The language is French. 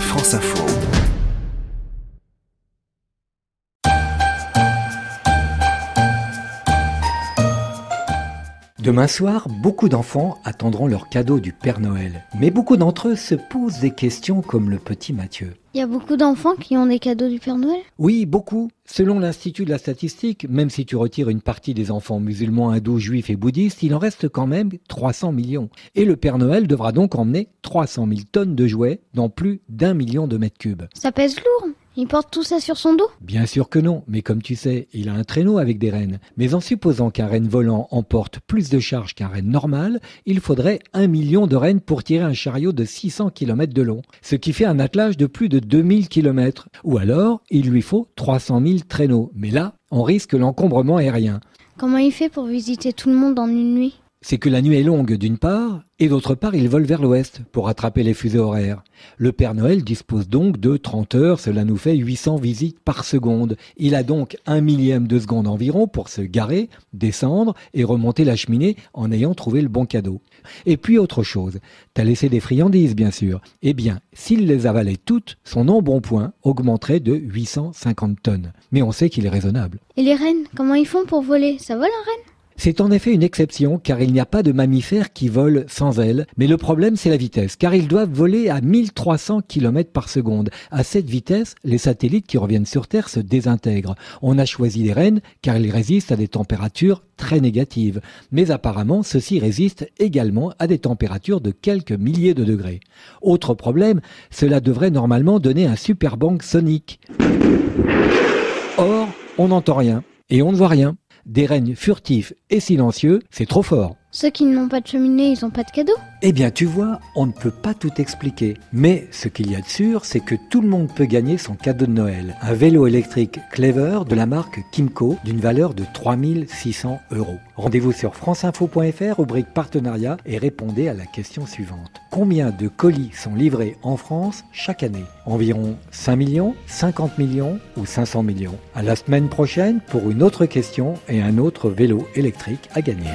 France Info. Demain soir, beaucoup d'enfants attendront leur cadeau du Père Noël. Mais beaucoup d'entre eux se posent des questions comme le petit Mathieu. Il y a beaucoup d'enfants qui ont des cadeaux du Père Noël? Oui, beaucoup. Selon l'Institut de la statistique, même si tu retires une partie des enfants musulmans, hindous, juifs et bouddhistes, il en reste quand même 300 millions. Et le Père Noël devra donc emmener 300 000 tonnes de jouets dans plus d'un million de mètres cubes. Ça pèse lourd il porte tout ça sur son dos? Bien sûr que non, mais comme tu sais, il a un traîneau avec des rennes. Mais en supposant qu'un renne volant emporte plus de charge qu'un renne normal, il faudrait un million de rennes pour tirer un chariot de 600 km de long, ce qui fait un attelage de plus de 2000 km. Ou alors, il lui faut 300 000 traîneaux. Mais là, on risque l'encombrement aérien. Comment il fait pour visiter tout le monde en une nuit? C'est que la nuit est longue d'une part, et d'autre part il vole vers l'ouest pour rattraper les fusées horaires. Le Père Noël dispose donc de 30 heures, cela nous fait 800 visites par seconde. Il a donc un millième de seconde environ pour se garer, descendre et remonter la cheminée en ayant trouvé le bon cadeau. Et puis autre chose, t'as laissé des friandises bien sûr. Eh bien, s'il les avalait toutes, son embonpoint augmenterait de 850 tonnes. Mais on sait qu'il est raisonnable. Et les rennes, comment ils font pour voler? Ça vole un renne c'est en effet une exception car il n'y a pas de mammifères qui volent sans ailes, mais le problème c'est la vitesse car ils doivent voler à 1300 km par seconde. À cette vitesse, les satellites qui reviennent sur Terre se désintègrent. On a choisi les rennes car ils résistent à des températures très négatives, mais apparemment ceux-ci résistent également à des températures de quelques milliers de degrés. Autre problème, cela devrait normalement donner un super bang sonique. Or, on n'entend rien et on ne voit rien des règnes furtifs et silencieux, c'est trop fort. Ceux qui n'ont pas de cheminée, ils n'ont pas de cadeau Eh bien, tu vois, on ne peut pas tout expliquer. Mais ce qu'il y a de sûr, c'est que tout le monde peut gagner son cadeau de Noël. Un vélo électrique Clever de la marque Kimco d'une valeur de 3600 euros. Rendez-vous sur franceinfo.fr, rubrique partenariat, et répondez à la question suivante. Combien de colis sont livrés en France chaque année? Environ 5 millions, 50 millions ou 500 millions? À la semaine prochaine pour une autre question et un autre vélo électrique à gagner.